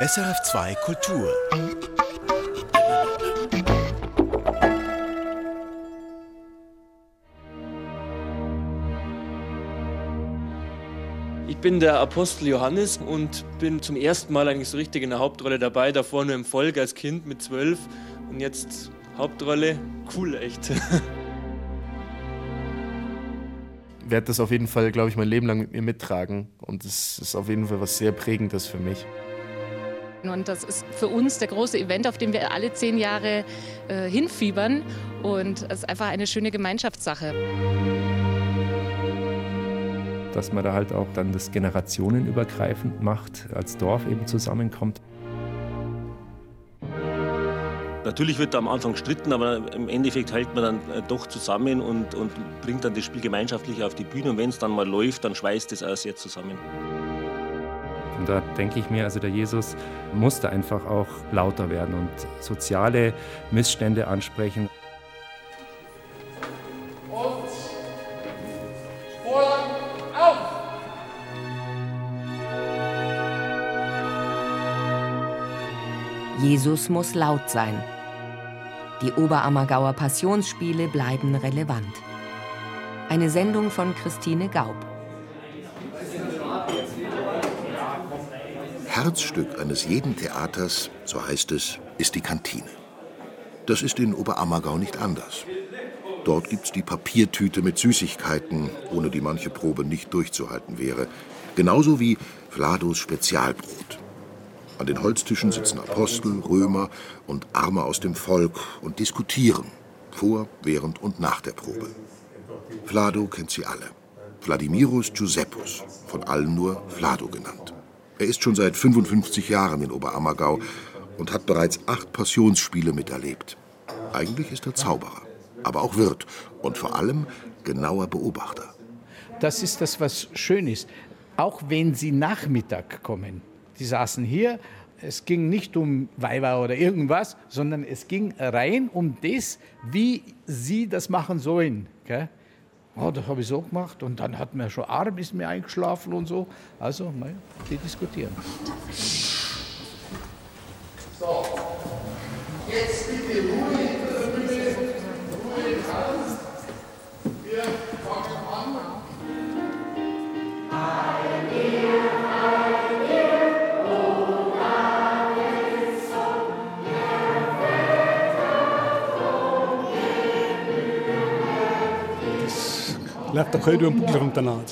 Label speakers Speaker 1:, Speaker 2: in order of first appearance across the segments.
Speaker 1: SRF2 Kultur.
Speaker 2: Ich bin der Apostel Johannes und bin zum ersten Mal eigentlich so richtig in der Hauptrolle dabei. Davor nur im Volk als Kind mit zwölf und jetzt Hauptrolle. Cool, echt.
Speaker 3: Ich werde das auf jeden Fall, glaube ich, mein Leben lang mit mir mittragen. Und es ist auf jeden Fall was sehr Prägendes für mich.
Speaker 4: Und das ist für uns der große Event, auf den wir alle zehn Jahre äh, hinfiebern. Und es ist einfach eine schöne Gemeinschaftssache.
Speaker 5: Dass man da halt auch dann das generationenübergreifend macht, als Dorf eben zusammenkommt.
Speaker 6: Natürlich wird da am Anfang gestritten, aber im Endeffekt hält man dann äh, doch zusammen und, und bringt dann das Spiel gemeinschaftlich auf die Bühne. Und wenn es dann mal läuft, dann schweißt es auch sehr zusammen.
Speaker 5: Und da denke ich mir, also der Jesus musste einfach auch lauter werden und soziale Missstände ansprechen.
Speaker 7: Jesus muss laut sein. Die Oberammergauer Passionsspiele bleiben relevant. Eine Sendung von Christine Gaub.
Speaker 8: Herzstück eines jeden Theaters, so heißt es, ist die Kantine. Das ist in Oberammergau nicht anders. Dort gibt's die Papiertüte mit Süßigkeiten, ohne die manche Probe nicht durchzuhalten wäre. Genauso wie Vlados Spezialbrot. An den Holztischen sitzen Apostel, Römer und Arme aus dem Volk und diskutieren, vor, während und nach der Probe. Vlado kennt sie alle. Vladimiros Giuseppus, von allen nur Vlado genannt. Er ist schon seit 55 Jahren in Oberammergau und hat bereits acht Passionsspiele miterlebt. Eigentlich ist er Zauberer, aber auch Wirt und vor allem genauer Beobachter.
Speaker 9: Das ist das, was schön ist. Auch wenn sie Nachmittag kommen, die saßen hier. Es ging nicht um Weiber oder irgendwas, sondern es ging rein um das, wie sie das machen sollen. Gell? Oh, das habe ich so gemacht und dann hat mir schon Arm ist mir eingeschlafen und so. Also, die diskutieren.
Speaker 10: So, jetzt
Speaker 11: läuft der Kalt über den Buckel runter.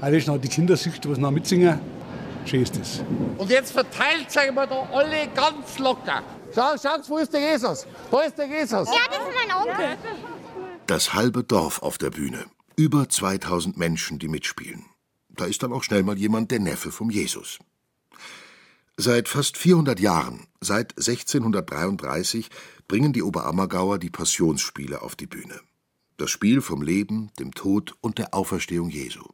Speaker 11: Also ist noch die Kindersicht, die noch mitsingen. Schön ist das.
Speaker 10: Und jetzt verteilt sich mal da alle ganz locker. Schau, schau, wo ist der Jesus? Da ist der Jesus.
Speaker 12: Ja, das ist mein Onkel.
Speaker 8: Das halbe Dorf auf der Bühne. Über 2000 Menschen, die mitspielen. Da ist dann auch schnell mal jemand der Neffe vom Jesus. Seit fast 400 Jahren, seit 1633, bringen die Oberammergauer die Passionsspiele auf die Bühne. Das Spiel vom Leben, dem Tod und der Auferstehung Jesu.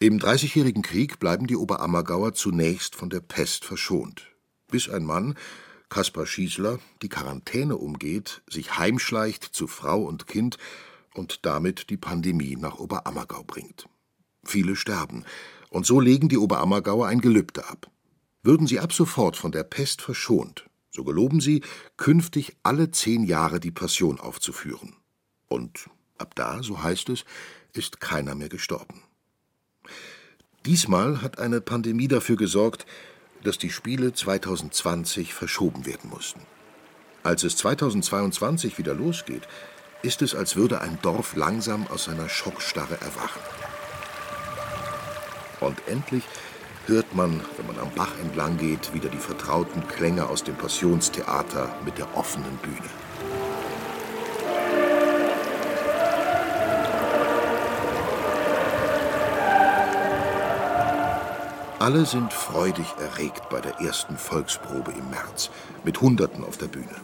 Speaker 8: Im Dreißigjährigen Krieg bleiben die Oberammergauer zunächst von der Pest verschont, bis ein Mann, Kaspar Schießler, die Quarantäne umgeht, sich heimschleicht zu Frau und Kind und damit die Pandemie nach Oberammergau bringt. Viele sterben, und so legen die Oberammergauer ein Gelübde ab. Würden sie ab sofort von der Pest verschont, so geloben sie, künftig alle zehn Jahre die Passion aufzuführen. Und ab da, so heißt es, ist keiner mehr gestorben. Diesmal hat eine Pandemie dafür gesorgt, dass die Spiele 2020 verschoben werden mussten. Als es 2022 wieder losgeht, ist es, als würde ein Dorf langsam aus seiner Schockstarre erwachen. Und endlich hört man, wenn man am Bach entlang geht, wieder die vertrauten Klänge aus dem Passionstheater mit der offenen Bühne. Alle sind freudig erregt bei der ersten Volksprobe im März, mit Hunderten auf der Bühne.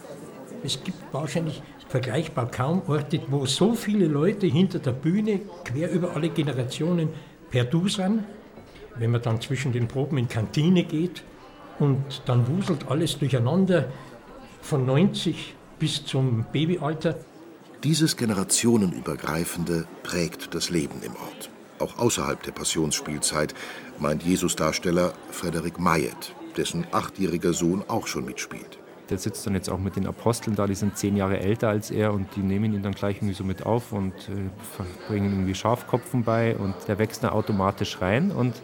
Speaker 13: Es gibt wahrscheinlich vergleichbar kaum Orte, wo so viele Leute hinter der Bühne, quer über alle Generationen, per Du sind. Wenn man dann zwischen den Proben in Kantine geht und dann wuselt alles durcheinander, von 90 bis zum Babyalter.
Speaker 8: Dieses generationenübergreifende prägt das Leben im Ort auch außerhalb der Passionsspielzeit, meint Jesusdarsteller Frederik Mayet, dessen achtjähriger Sohn auch schon mitspielt.
Speaker 5: Der sitzt dann jetzt auch mit den Aposteln da, die sind zehn Jahre älter als er und die nehmen ihn dann gleich irgendwie so mit auf und äh, bringen irgendwie Schafkopfen bei und der wächst dann automatisch rein und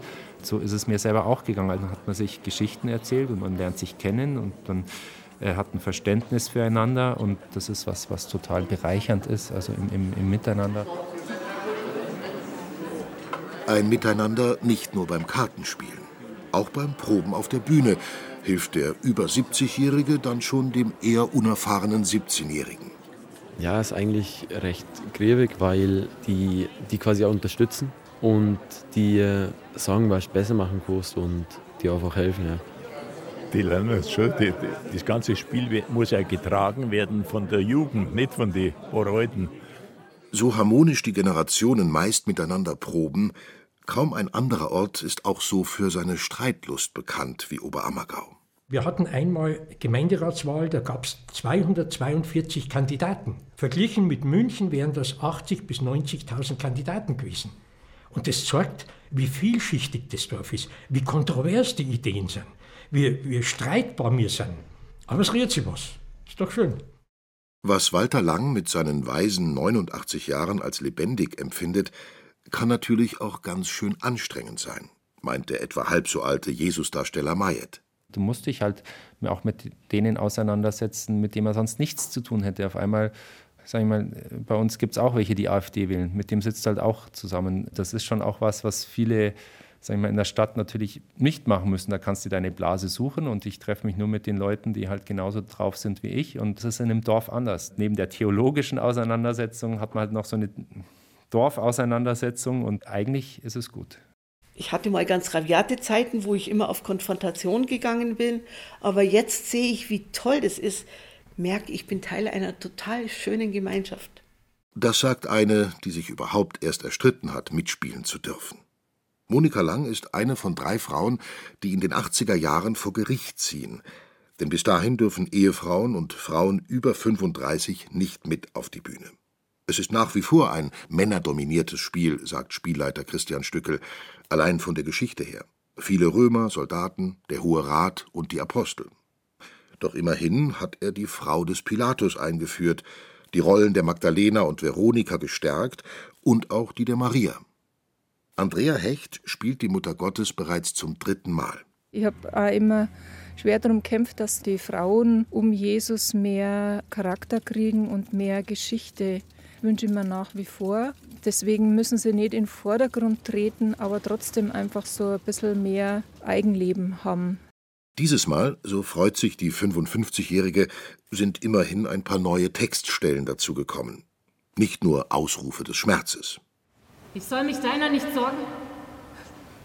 Speaker 5: so ist es mir selber auch gegangen. Also hat man sich Geschichten erzählt und man lernt sich kennen und dann äh, hat ein Verständnis füreinander und das ist was, was total bereichernd ist, also im, im, im Miteinander.
Speaker 8: Ein Miteinander nicht nur beim Kartenspielen, auch beim Proben auf der Bühne hilft der über 70-Jährige dann schon dem eher unerfahrenen 17-Jährigen.
Speaker 1: Ja, ist eigentlich recht griebig, weil die, die quasi auch unterstützen und die äh, sagen, was du besser machen kannst und die einfach helfen. Ja.
Speaker 12: Die lernen es schon. Die, die, das ganze Spiel muss ja getragen werden von der Jugend, nicht von den Oreuten.
Speaker 8: So harmonisch die Generationen meist miteinander proben, kaum ein anderer Ort ist auch so für seine Streitlust bekannt wie Oberammergau.
Speaker 13: Wir hatten einmal Gemeinderatswahl, da gab es 242 Kandidaten. Verglichen mit München wären das 80.000 bis 90.000 Kandidaten gewesen. Und das zeigt, wie vielschichtig das Dorf ist, wie kontrovers die Ideen sind, wie, wie streitbar wir sind. Aber es rührt sich was. Ist doch schön.
Speaker 8: Was Walter Lang mit seinen weisen 89 Jahren als lebendig empfindet, kann natürlich auch ganz schön anstrengend sein, meint der etwa halb so alte Jesusdarsteller Mayet.
Speaker 5: Du musst dich halt auch mit denen auseinandersetzen, mit denen man sonst nichts zu tun hätte. Auf einmal, sag ich mal, bei uns gibt es auch welche, die AfD wählen. Mit dem sitzt halt auch zusammen. Das ist schon auch was, was viele sag ich mal, in der Stadt natürlich nicht machen müssen. Da kannst du deine Blase suchen und ich treffe mich nur mit den Leuten, die halt genauso drauf sind wie ich. Und das ist in einem Dorf anders. Neben der theologischen Auseinandersetzung hat man halt noch so eine Dorfauseinandersetzung und eigentlich ist es gut.
Speaker 14: Ich hatte mal ganz raviate Zeiten, wo ich immer auf Konfrontation gegangen bin, aber jetzt sehe ich, wie toll das ist, merke, ich bin Teil einer total schönen Gemeinschaft.
Speaker 8: Das sagt eine, die sich überhaupt erst erstritten hat, mitspielen zu dürfen. Monika Lang ist eine von drei Frauen, die in den 80er Jahren vor Gericht ziehen. Denn bis dahin dürfen Ehefrauen und Frauen über 35 nicht mit auf die Bühne. Es ist nach wie vor ein männerdominiertes Spiel, sagt Spielleiter Christian Stückel, allein von der Geschichte her. Viele Römer, Soldaten, der Hohe Rat und die Apostel. Doch immerhin hat er die Frau des Pilatus eingeführt, die Rollen der Magdalena und Veronika gestärkt und auch die der Maria. Andrea Hecht spielt die Mutter Gottes bereits zum dritten Mal.
Speaker 15: Ich habe auch immer schwer darum gekämpft, dass die Frauen um Jesus mehr Charakter kriegen und mehr Geschichte. Wünsche ich mir nach wie vor. Deswegen müssen sie nicht in den Vordergrund treten, aber trotzdem einfach so ein bisschen mehr Eigenleben haben.
Speaker 8: Dieses Mal, so freut sich die 55-Jährige, sind immerhin ein paar neue Textstellen dazugekommen. Nicht nur Ausrufe des Schmerzes.
Speaker 16: Ich soll mich deiner nicht sorgen?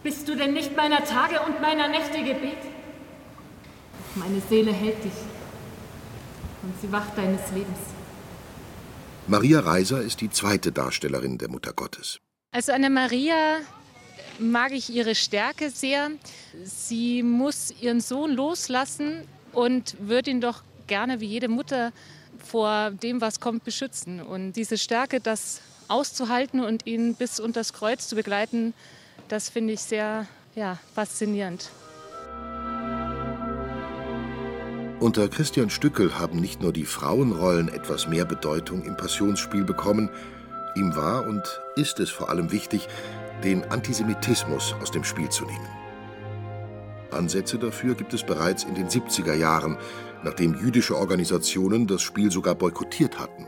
Speaker 16: Bist du denn nicht meiner Tage und meiner Nächte Gebet? Meine Seele hält dich und sie wacht deines Lebens.
Speaker 8: Maria Reiser ist die zweite Darstellerin der Mutter Gottes.
Speaker 4: Also an der Maria mag ich ihre Stärke sehr. Sie muss ihren Sohn loslassen und wird ihn doch gerne wie jede Mutter vor dem, was kommt, beschützen. Und diese Stärke, das auszuhalten und ihn bis unter das Kreuz zu begleiten, das finde ich sehr ja, faszinierend.
Speaker 8: Unter Christian Stückel haben nicht nur die Frauenrollen etwas mehr Bedeutung im Passionsspiel bekommen, ihm war und ist es vor allem wichtig, den Antisemitismus aus dem Spiel zu nehmen. Ansätze dafür gibt es bereits in den 70er Jahren, nachdem jüdische Organisationen das Spiel sogar boykottiert hatten.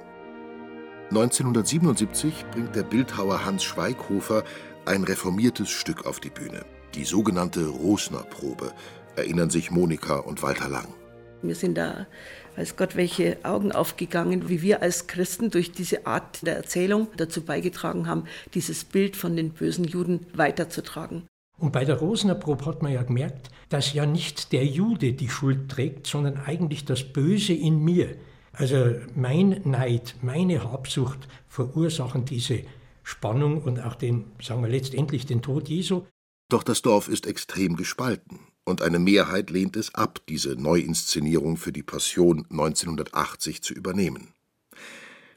Speaker 8: 1977 bringt der Bildhauer Hans Schweighofer ein reformiertes Stück auf die Bühne, die sogenannte Rosner-Probe, erinnern sich Monika und Walter Lang.
Speaker 14: Wir sind da, weiß Gott, welche Augen aufgegangen, wie wir als Christen durch diese Art der Erzählung dazu beigetragen haben, dieses Bild von den bösen Juden weiterzutragen.
Speaker 13: Und bei der Rosenerprobe hat man ja gemerkt, dass ja nicht der Jude die Schuld trägt, sondern eigentlich das Böse in mir. Also mein Neid, meine Habsucht verursachen diese Spannung und auch den, sagen wir letztendlich den Tod Jesu.
Speaker 8: Doch das Dorf ist extrem gespalten und eine Mehrheit lehnt es ab, diese Neuinszenierung für die Passion 1980 zu übernehmen.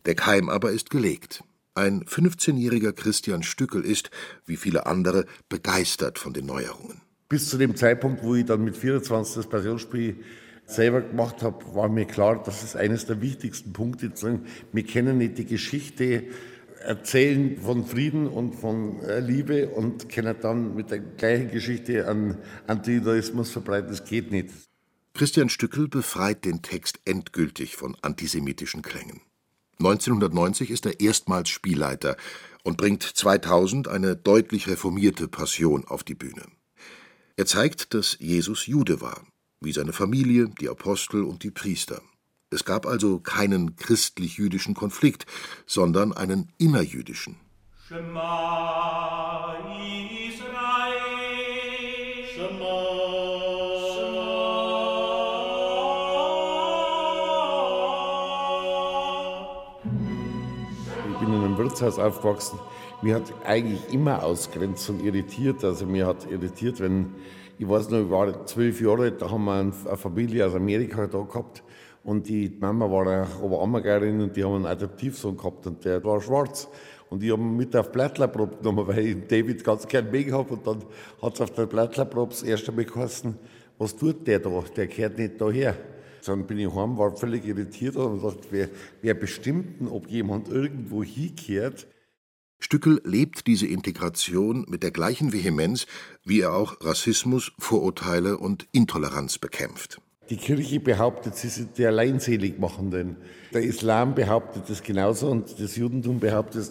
Speaker 8: Der Keim aber ist gelegt. Ein 15-jähriger Christian Stückel ist, wie viele andere, begeistert von den Neuerungen.
Speaker 17: Bis zu dem Zeitpunkt, wo ich dann mit 24 das Passionsspiel selber gemacht habe, war mir klar, dass es eines der wichtigsten Punkte ist. Wir kennen nicht die Geschichte erzählen von Frieden und von äh, Liebe und können dann mit der gleichen Geschichte an Antijudaismus verbreiten. Das geht nicht.
Speaker 8: Christian Stückel befreit den Text endgültig von antisemitischen Klängen. 1990 ist er erstmals Spielleiter und bringt 2000 eine deutlich reformierte Passion auf die Bühne. Er zeigt, dass Jesus Jude war, wie seine Familie, die Apostel und die Priester. Es gab also keinen christlich-jüdischen Konflikt, sondern einen innerjüdischen. Shema Israel, Shema.
Speaker 17: Ich bin in einem Wirtshaus aufgewachsen. Mir hat eigentlich immer Ausgrenzung irritiert. Also mir hat irritiert, wenn, ich weiß noch, ich war zwölf Jahre alt, da haben wir eine Familie aus Amerika da gehabt und die Mama war auch Oberammergeirin und die haben einen Adoptivsohn gehabt und der war schwarz. Und ich habe mit auf Blattlerprobe genommen, weil ich David ganz gern mögen habe. Und dann hat es auf der Blattlerprobe das erste Mal geheißen, was tut der da? Der gehört nicht daher. Dann bin ich heim, war völlig irritiert und dachte, wer, wer bestimmt denn, ob jemand irgendwo hingehört?
Speaker 8: Stückel lebt diese Integration mit der gleichen Vehemenz, wie er auch Rassismus, Vorurteile und Intoleranz bekämpft.
Speaker 17: Die Kirche behauptet, sie sind die Alleinseligmachenden. Der Islam behauptet das genauso und das Judentum behauptet,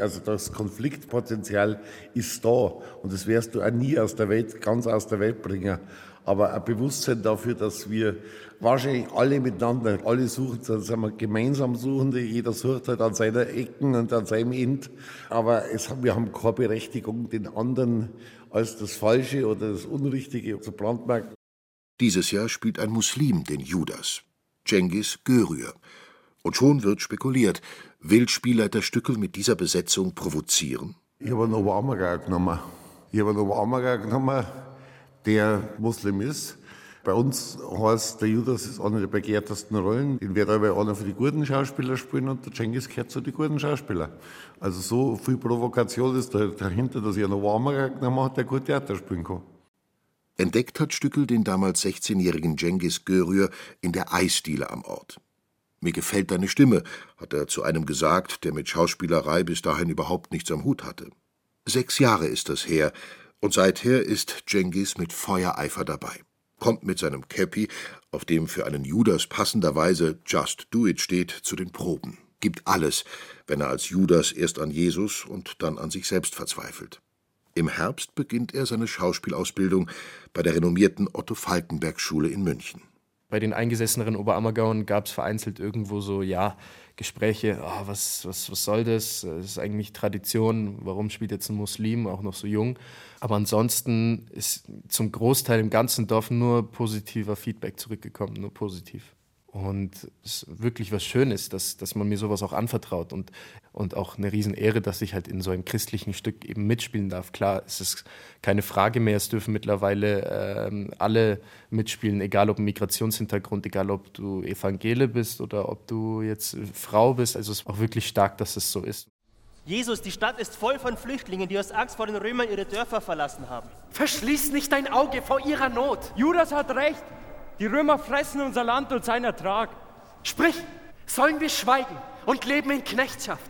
Speaker 17: also das Konfliktpotenzial ist da und das wirst du auch nie aus der Welt, ganz aus der Welt bringen. Aber ein Bewusstsein dafür, dass wir wahrscheinlich alle miteinander, alle suchen, dann sind wir gemeinsam Suchende, jeder sucht halt an seiner Ecken und an seinem End. Aber es, wir haben keine Berechtigung, den anderen als das Falsche oder das Unrichtige zu brandmarken.
Speaker 8: Dieses Jahr spielt ein Muslim den Judas, Cengiz Görür. Und schon wird spekuliert, will Spielleiter Stückel mit dieser Besetzung provozieren?
Speaker 17: Ich habe einen Oberammergeier genommen. Ich habe einen Oberammergeier genommen, der Muslim ist. Bei uns heißt der Judas ist eine der begehrtesten Rollen. Den wird aber einer für die guten Schauspieler spielen und der Cengiz gehört zu den guten Schauspielern. Also so viel Provokation ist dahinter, dass ich einen Oberammergeier genommen habe, der gut Theater spielen kann.
Speaker 8: Entdeckt hat Stückel den damals 16-jährigen Cengiz Görür in der Eisdiele am Ort. Mir gefällt deine Stimme, hat er zu einem gesagt, der mit Schauspielerei bis dahin überhaupt nichts am Hut hatte. Sechs Jahre ist das her, und seither ist Cengiz mit Feuereifer dabei. Kommt mit seinem Käppi, auf dem für einen Judas passenderweise Just Do It steht, zu den Proben. Gibt alles, wenn er als Judas erst an Jesus und dann an sich selbst verzweifelt. Im Herbst beginnt er seine Schauspielausbildung bei der renommierten Otto-Falkenberg-Schule in München.
Speaker 3: Bei den eingesesseneren Oberammergauern gab es vereinzelt irgendwo so, ja, Gespräche, oh, was, was, was soll das? Das ist eigentlich Tradition, warum spielt jetzt ein Muslim, auch noch so jung? Aber ansonsten ist zum Großteil im ganzen Dorf nur positiver Feedback zurückgekommen, nur positiv. Und es ist wirklich was Schönes, dass, dass man mir sowas auch anvertraut und, und auch eine Riesenehre, dass ich halt in so einem christlichen Stück eben mitspielen darf. Klar, es ist keine Frage mehr, es dürfen mittlerweile ähm, alle mitspielen, egal ob Migrationshintergrund, egal ob du Evangele bist oder ob du jetzt Frau bist. Also es ist auch wirklich stark, dass es so ist.
Speaker 18: Jesus, die Stadt ist voll von Flüchtlingen, die aus Angst vor den Römern ihre Dörfer verlassen haben.
Speaker 19: Verschließ nicht dein Auge vor ihrer Not. Judas hat recht. Die Römer fressen unser Land und seinen Ertrag. Sprich, sollen wir schweigen und leben in Knechtschaft?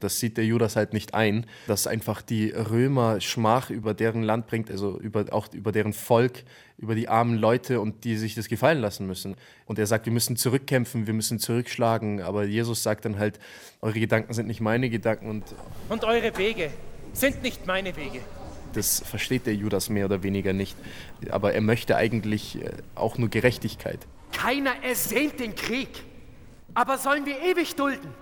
Speaker 3: Das sieht der Judas halt nicht ein, dass einfach die Römer Schmach über deren Land bringt, also über, auch über deren Volk, über die armen Leute und die sich das gefallen lassen müssen. Und er sagt, wir müssen zurückkämpfen, wir müssen zurückschlagen. Aber Jesus sagt dann halt, eure Gedanken sind nicht meine Gedanken. Und,
Speaker 19: und eure Wege sind nicht meine Wege.
Speaker 3: Das versteht der Judas mehr oder weniger nicht. Aber er möchte eigentlich äh, auch nur Gerechtigkeit.
Speaker 19: Keiner ersehnt den Krieg. Aber sollen wir ewig dulden?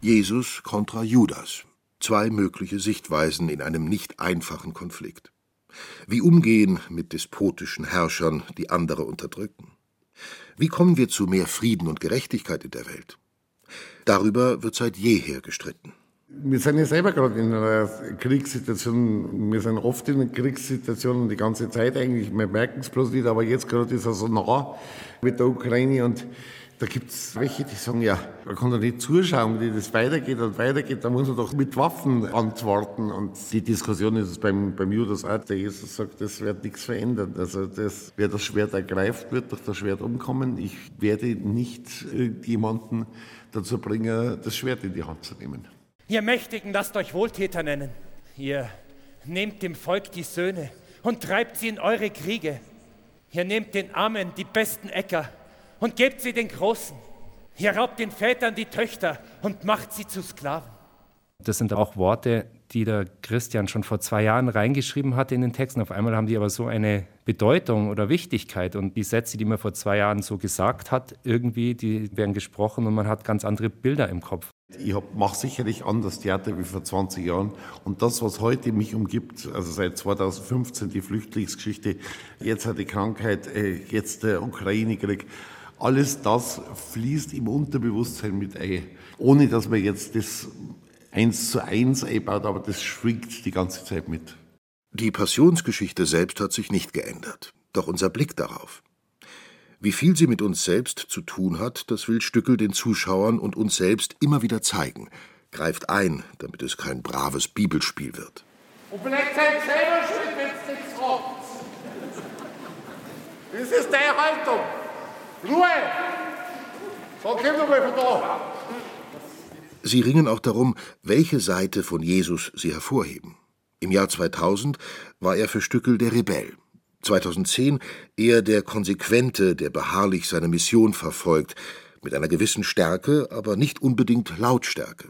Speaker 8: Jesus kontra Judas. Zwei mögliche Sichtweisen in einem nicht einfachen Konflikt. Wie umgehen mit despotischen Herrschern, die andere unterdrücken? Wie kommen wir zu mehr Frieden und Gerechtigkeit in der Welt? Darüber wird seit jeher gestritten.
Speaker 17: Wir sind ja selber gerade in einer Kriegssituation. Wir sind oft in einer Kriegssituation die ganze Zeit eigentlich. Wir merken es bloß nicht, aber jetzt gerade ist er so nah mit der Ukraine und da gibt es welche, die sagen, ja, man kann doch nicht zuschauen, wie das weitergeht und weitergeht, da muss man doch mit Waffen antworten. Und die Diskussion ist beim, beim Judas auch, der Jesus sagt, das wird nichts verändern. Also das, wer das Schwert ergreift, wird durch das Schwert umkommen. Ich werde nicht irgendjemanden dazu bringen, das Schwert in die Hand zu nehmen.
Speaker 19: Ihr Mächtigen lasst euch Wohltäter nennen. Ihr nehmt dem Volk die Söhne und treibt sie in eure Kriege. Ihr nehmt den Armen die besten Äcker und gebt sie den Großen. Ihr raubt den Vätern die Töchter und macht sie zu Sklaven.
Speaker 5: Das sind auch Worte, die der Christian schon vor zwei Jahren reingeschrieben hatte in den Texten. Auf einmal haben die aber so eine Bedeutung oder Wichtigkeit. Und die Sätze, die man vor zwei Jahren so gesagt hat, irgendwie, die werden gesprochen und man hat ganz andere Bilder im Kopf.
Speaker 17: Ich mache sicherlich anders Theater wie vor 20 Jahren. Und das, was heute mich umgibt, also seit 2015 die Flüchtlingsgeschichte, jetzt hat die Krankheit, äh, jetzt der Ukraine-Krieg, alles das fließt im Unterbewusstsein mit ein, ohne dass man jetzt das eins zu eins einbaut, aber das schwingt die ganze Zeit mit.
Speaker 8: Die Passionsgeschichte selbst hat sich nicht geändert, doch unser Blick darauf. Wie viel sie mit uns selbst zu tun hat, das will Stückel den Zuschauern und uns selbst immer wieder zeigen, greift ein, damit es kein braves Bibelspiel wird.
Speaker 10: Und vielleicht seid selber schuld, wenn es nichts habt. Das ist deine Haltung. Ruhe! So, komm doch mal von da.
Speaker 8: Sie ringen auch darum, welche Seite von Jesus sie hervorheben. Im Jahr 2000 war er für Stückel der Rebell. 2010 eher der Konsequente, der beharrlich seine Mission verfolgt, mit einer gewissen Stärke, aber nicht unbedingt Lautstärke.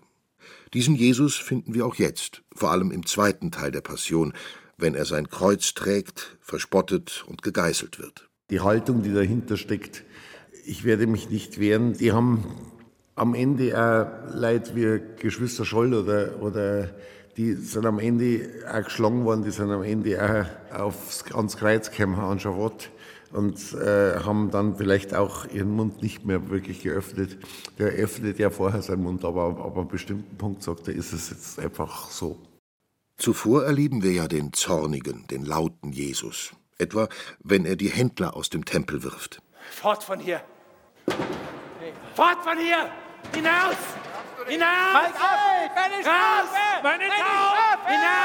Speaker 8: Diesen Jesus finden wir auch jetzt, vor allem im zweiten Teil der Passion, wenn er sein Kreuz trägt, verspottet und gegeißelt wird.
Speaker 17: Die Haltung, die dahinter steckt, ich werde mich nicht wehren. Die haben am Ende auch Leute wie Geschwister Scholl oder, oder die sind am Ende auch geschlagen worden, die sind am Ende auch aufs, ans Kreuz gekommen an Schavott und äh, haben dann vielleicht auch ihren Mund nicht mehr wirklich geöffnet. Der öffnet ja vorher seinen Mund, aber ab einem bestimmten Punkt sagt er, ist es jetzt einfach so.
Speaker 8: Zuvor erleben wir ja den zornigen, den lauten Jesus. Etwa, wenn er die Händler aus dem Tempel wirft.
Speaker 19: Fort von hier! Fort von hier! Hinaus! Hinaus!
Speaker 10: Halt ab! Keine
Speaker 19: Raus! Meine Tauben! Hinaus!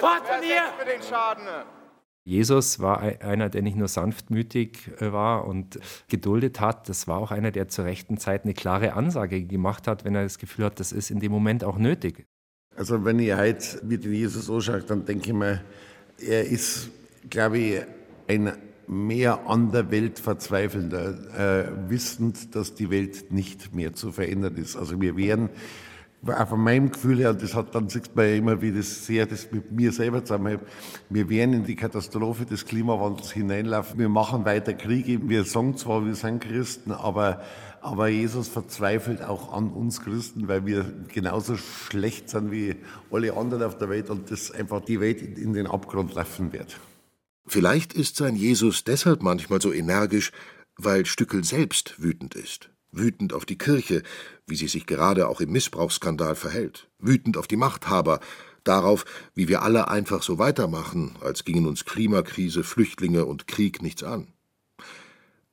Speaker 19: Fort von hier!
Speaker 10: für den Schaden.
Speaker 5: Jesus war einer, der nicht nur sanftmütig äh, war und geduldet hat, das war auch einer, der zur rechten Zeit eine klare Ansage gemacht hat, wenn er das Gefühl hat, das ist in dem Moment auch nötig.
Speaker 17: Also wenn ich heute mit Jesus anschaue, dann denke ich mir, er ist, glaube ich, ein mehr an der Welt verzweifelnder, äh, wissend, dass die Welt nicht mehr zu verändern ist. Also wir wären, auch von meinem Gefühl her, und das hat dann sieht man ja immer, wie das sehr das mit mir selber zusammenhält, wir werden in die Katastrophe des Klimawandels hineinlaufen. Wir machen weiter Kriege. Wir sagen zwar, wir sind Christen, aber, aber Jesus verzweifelt auch an uns Christen, weil wir genauso schlecht sind wie alle anderen auf der Welt und das einfach die Welt in den Abgrund laufen wird.
Speaker 8: Vielleicht ist sein Jesus deshalb manchmal so energisch, weil Stückel selbst wütend ist. Wütend auf die Kirche, wie sie sich gerade auch im Missbrauchsskandal verhält. Wütend auf die Machthaber, darauf, wie wir alle einfach so weitermachen, als gingen uns Klimakrise, Flüchtlinge und Krieg nichts an.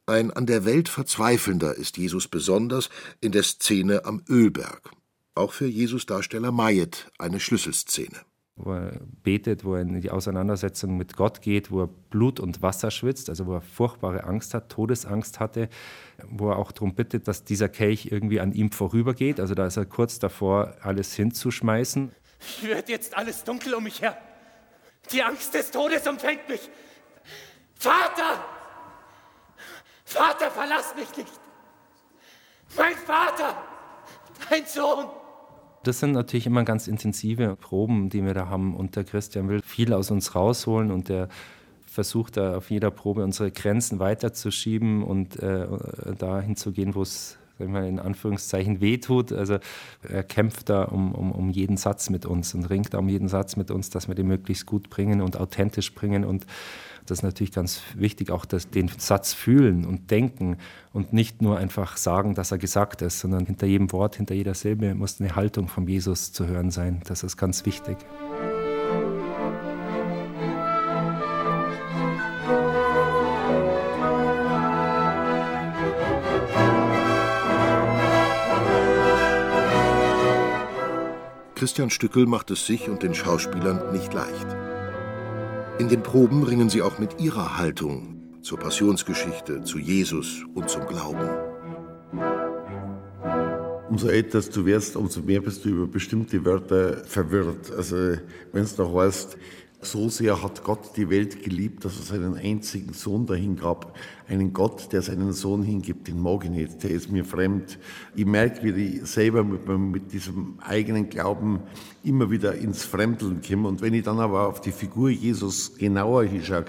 Speaker 8: Ein an der Welt Verzweifelnder ist Jesus besonders in der Szene am Ölberg. Auch für Jesus-Darsteller Mayet eine Schlüsselszene
Speaker 5: wo er betet, wo er in die Auseinandersetzung mit Gott geht, wo er Blut und Wasser schwitzt, also wo er furchtbare Angst hat, Todesangst hatte, wo er auch darum bittet, dass dieser Kelch irgendwie an ihm vorübergeht. Also da ist er kurz davor, alles hinzuschmeißen.
Speaker 19: Wird jetzt alles dunkel um mich her. Die Angst des Todes umfängt mich. Vater! Vater, verlass mich nicht! Mein Vater! Dein Sohn!
Speaker 5: Das sind natürlich immer ganz intensive Proben, die wir da haben. Und der Christian will viel aus uns rausholen und der versucht da auf jeder Probe unsere Grenzen weiterzuschieben und äh, dahin zu gehen, wo es sag ich mal, in Anführungszeichen wehtut. Also er kämpft da um, um, um jeden Satz mit uns und ringt da um jeden Satz mit uns, dass wir den möglichst gut bringen und authentisch bringen. Und das ist natürlich ganz wichtig, auch dass den Satz fühlen und denken und nicht nur einfach sagen, dass er gesagt ist, sondern hinter jedem Wort, hinter jeder Silbe muss eine Haltung von Jesus zu hören sein. Das ist ganz wichtig.
Speaker 8: Christian Stückel macht es sich und den Schauspielern nicht leicht. In den Proben ringen sie auch mit ihrer Haltung zur Passionsgeschichte, zu Jesus und zum Glauben.
Speaker 17: Umso älter du wirst, umso mehr bist du über bestimmte Wörter verwirrt. Also wenn es noch heißt, so sehr hat Gott die Welt geliebt, dass er seinen einzigen Sohn dahin gab. Einen Gott, der seinen Sohn hingibt, den mag ich nicht, der ist mir fremd. Ich merke, wie ich selber mit, mit diesem eigenen Glauben immer wieder ins Fremdeln komme. Und wenn ich dann aber auf die Figur Jesus genauer hinschaue,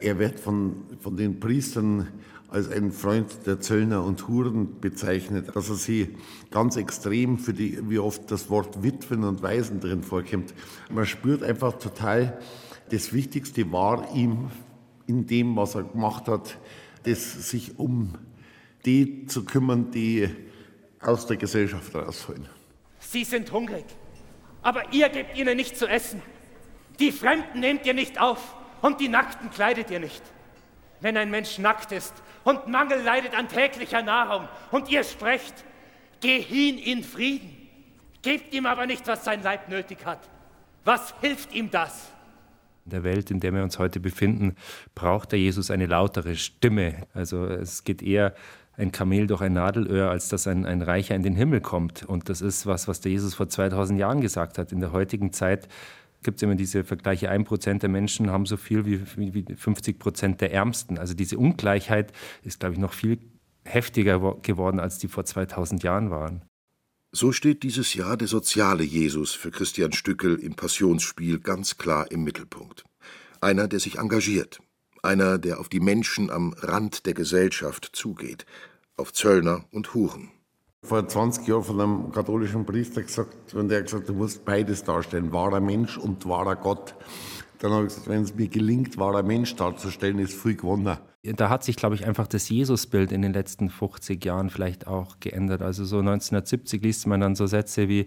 Speaker 17: er wird von, von den Priestern als ein Freund der Zöllner und Huren bezeichnet, dass er sie ganz extrem für die, wie oft das Wort Witwen und Waisen drin vorkommt. Man spürt einfach total, das Wichtigste war ihm in dem, was er gemacht hat, das sich um die zu kümmern, die aus der Gesellschaft rausfallen.
Speaker 19: Sie sind hungrig, aber ihr gebt ihnen nicht zu essen. Die Fremden nehmt ihr nicht auf und die Nackten kleidet ihr nicht. Wenn ein Mensch nackt ist und Mangel leidet an täglicher Nahrung und ihr sprecht, geh hin in Frieden. Gebt ihm aber nicht, was sein Leib nötig hat. Was hilft ihm das?
Speaker 5: In der Welt, in der wir uns heute befinden, braucht der Jesus eine lautere Stimme. Also es geht eher ein Kamel durch ein Nadelöhr, als dass ein, ein Reicher in den Himmel kommt. Und das ist was, was der Jesus vor 2000 Jahren gesagt hat. In der heutigen Zeit gibt es immer diese Vergleiche, ein Prozent der Menschen haben so viel wie, wie 50 Prozent der Ärmsten. Also diese Ungleichheit ist, glaube ich, noch viel heftiger geworden, als die vor 2000 Jahren waren.
Speaker 8: So steht dieses Jahr der soziale Jesus für Christian Stückel im Passionsspiel ganz klar im Mittelpunkt. Einer, der sich engagiert, einer, der auf die Menschen am Rand der Gesellschaft zugeht, auf Zöllner und Huren
Speaker 17: vor 20 Jahren von einem katholischen Priester gesagt, wenn der gesagt, du musst beides darstellen, wahrer Mensch und wahrer Gott. Dann habe ich gesagt, wenn es mir gelingt, wahrer Mensch darzustellen, ist viel gewonnen.
Speaker 5: Da hat sich, glaube ich, einfach das Jesusbild in den letzten 50 Jahren vielleicht auch geändert. Also so 1970 liest man dann so Sätze wie,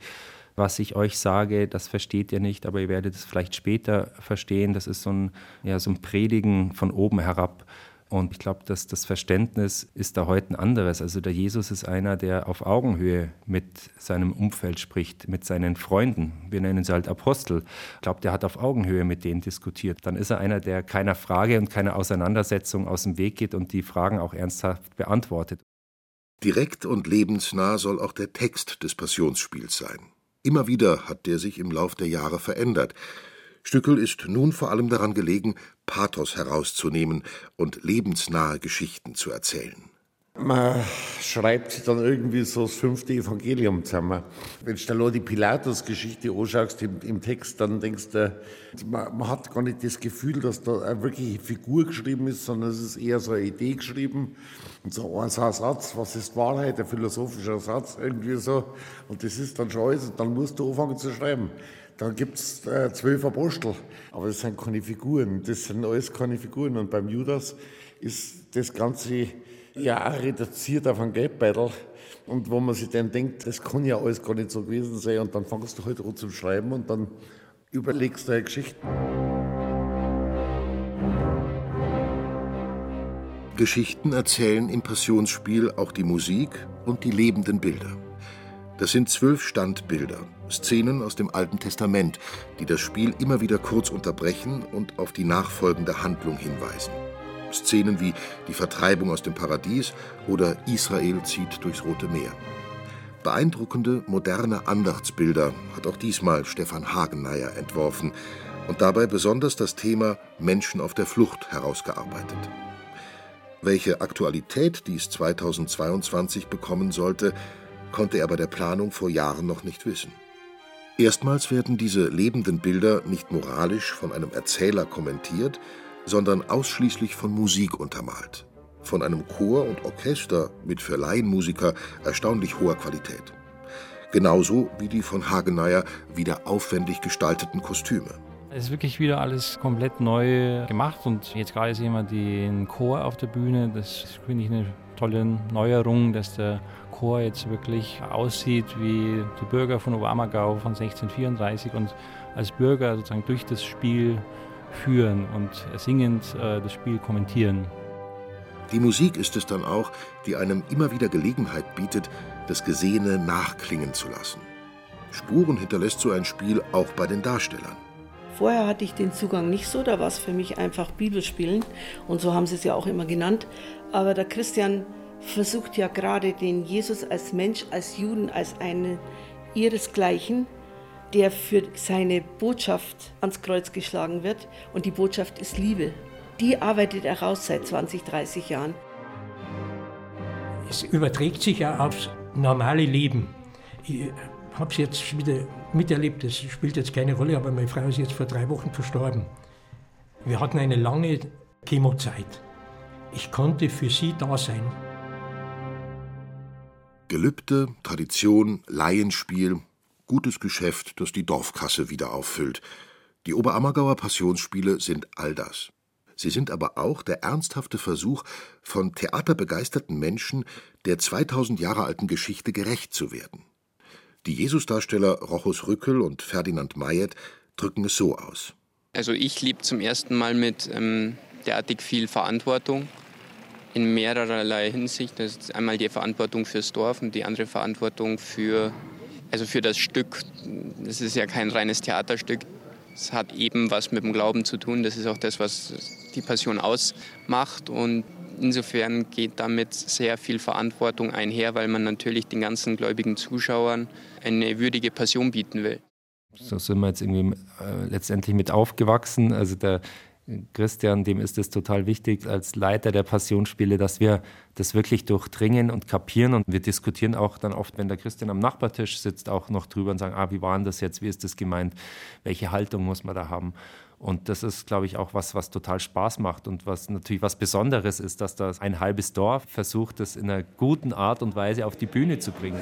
Speaker 5: was ich euch sage, das versteht ihr nicht, aber ihr werdet es vielleicht später verstehen. Das ist so ein, ja, so ein Predigen von oben herab. Und ich glaube, dass das Verständnis ist da heute ein anderes. Also der Jesus ist einer, der auf Augenhöhe mit seinem Umfeld spricht, mit seinen Freunden. Wir nennen sie halt Apostel. Ich glaube, der hat auf Augenhöhe mit denen diskutiert. Dann ist er einer, der keiner Frage und keiner Auseinandersetzung aus dem Weg geht und die Fragen auch ernsthaft beantwortet.
Speaker 8: Direkt und lebensnah soll auch der Text des Passionsspiels sein. Immer wieder hat der sich im Lauf der Jahre verändert. Stückel ist nun vor allem daran gelegen, Pathos herauszunehmen und lebensnahe Geschichten zu erzählen.
Speaker 17: Man schreibt dann irgendwie so das fünfte Evangelium zusammen. Wenn du dir die Pilatus-Geschichte anschaust im, im, Text, dann denkst du, man, man, hat gar nicht das Gefühl, dass da eine wirkliche Figur geschrieben ist, sondern es ist eher so eine Idee geschrieben. Und so ein Satz, was ist Wahrheit, ein philosophischer Satz, irgendwie so. Und das ist dann schon alles. Und dann musst du anfangen zu schreiben. Dann gibt es äh, zwölf Apostel, aber das sind keine Figuren, das sind alles keine Figuren. Und beim Judas ist das Ganze ja reduziert auf einen Geldbeutel. Und wo man sich dann denkt, das kann ja alles gar nicht so gewesen sein, und dann fangst du halt an zum Schreiben und dann überlegst du eine Geschichte.
Speaker 8: Geschichten erzählen im Passionsspiel auch die Musik und die lebenden Bilder. Das sind zwölf Standbilder, Szenen aus dem Alten Testament, die das Spiel immer wieder kurz unterbrechen und auf die nachfolgende Handlung hinweisen. Szenen wie die Vertreibung aus dem Paradies oder Israel zieht durchs Rote Meer. Beeindruckende, moderne Andachtsbilder hat auch diesmal Stefan Hageneyer entworfen und dabei besonders das Thema Menschen auf der Flucht herausgearbeitet. Welche Aktualität dies 2022 bekommen sollte, konnte er bei der Planung vor Jahren noch nicht wissen. Erstmals werden diese lebenden Bilder nicht moralisch von einem Erzähler kommentiert, sondern ausschließlich von Musik untermalt. von einem Chor und Orchester mit für Laienmusiker erstaunlich hoher Qualität. Genauso wie die von Hageneyer wieder aufwendig gestalteten Kostüme.
Speaker 20: Es ist wirklich wieder alles komplett neu gemacht und jetzt gerade sehen wir den Chor auf der Bühne. Das finde ich eine tolle Neuerung, dass der Chor jetzt wirklich aussieht wie die Bürger von Oberammergau von 1634 und als Bürger sozusagen durch das Spiel führen und singend äh, das Spiel kommentieren.
Speaker 8: Die Musik ist es dann auch, die einem immer wieder Gelegenheit bietet, das Gesehene nachklingen zu lassen. Spuren hinterlässt so ein Spiel auch bei den Darstellern.
Speaker 14: Vorher hatte ich den Zugang nicht so, da war es für mich einfach Bibelspielen und so haben sie es ja auch immer genannt. Aber der Christian versucht ja gerade den Jesus als Mensch, als Juden, als einen ihresgleichen, der für seine Botschaft ans Kreuz geschlagen wird. Und die Botschaft ist Liebe. Die arbeitet er raus seit 20, 30 Jahren.
Speaker 13: Es überträgt sich ja aufs normale Leben. Ich habe es jetzt wieder miterlebt, das spielt jetzt keine Rolle, aber meine Frau ist jetzt vor drei Wochen verstorben. Wir hatten eine lange Chemozeit. Ich konnte für sie da sein.
Speaker 8: Gelübde, Tradition, Laienspiel, gutes Geschäft, das die Dorfkasse wieder auffüllt. Die Oberammergauer Passionsspiele sind all das. Sie sind aber auch der ernsthafte Versuch von theaterbegeisterten Menschen, der 2000 Jahre alten Geschichte gerecht zu werden. Die Jesusdarsteller Rochus Rückel und Ferdinand Mayet drücken es so aus.
Speaker 21: Also ich lebe zum ersten Mal mit ähm, derartig viel Verantwortung in mehrererlei Hinsicht. Das ist einmal die Verantwortung fürs Dorf und die andere Verantwortung für, also für das Stück. Das ist ja kein reines Theaterstück. Es hat eben was mit dem Glauben zu tun. Das ist auch das, was die Passion ausmacht. Und insofern geht damit sehr viel Verantwortung einher, weil man natürlich den ganzen gläubigen Zuschauern eine würdige Passion bieten will.
Speaker 5: So sind wir jetzt irgendwie äh, letztendlich mit aufgewachsen. Also der Christian, dem ist es total wichtig als Leiter der Passionsspiele, dass wir das wirklich durchdringen und kapieren. Und wir diskutieren auch dann oft, wenn der Christian am Nachbartisch sitzt, auch noch drüber und sagen, ah, wie war denn das jetzt, wie ist das gemeint, welche Haltung muss man da haben. Und das ist, glaube ich, auch was, was total Spaß macht und was natürlich was Besonderes ist, dass da ein halbes Dorf versucht, das in einer guten Art und Weise auf die Bühne zu bringen.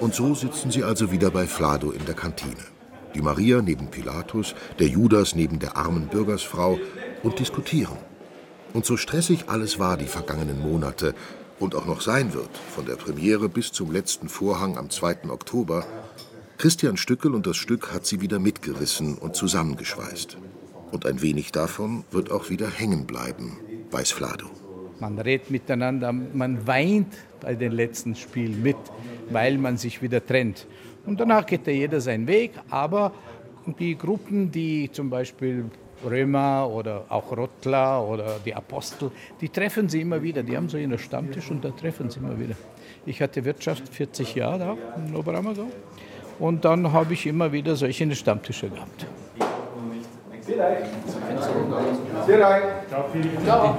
Speaker 8: Und so sitzen sie also wieder bei Flado in der Kantine. Die Maria neben Pilatus, der Judas neben der armen Bürgersfrau und diskutieren. Und so stressig alles war die vergangenen Monate und auch noch sein wird, von der Premiere bis zum letzten Vorhang am 2. Oktober, Christian Stückel und das Stück hat sie wieder mitgerissen und zusammengeschweißt. Und ein wenig davon wird auch wieder hängen bleiben, weiß Flado.
Speaker 9: Man redet miteinander, man weint bei den letzten Spielen mit, weil man sich wieder trennt. Und danach geht ja jeder seinen Weg, aber die Gruppen, die zum Beispiel Römer oder auch Rottler oder die Apostel, die treffen sie immer wieder. Die haben so ihren Stammtisch und da treffen sie immer wieder. Ich hatte Wirtschaft 40 Jahre da in Oberammergau und dann habe ich immer wieder solche Stammtische gehabt. Sehr Ciao.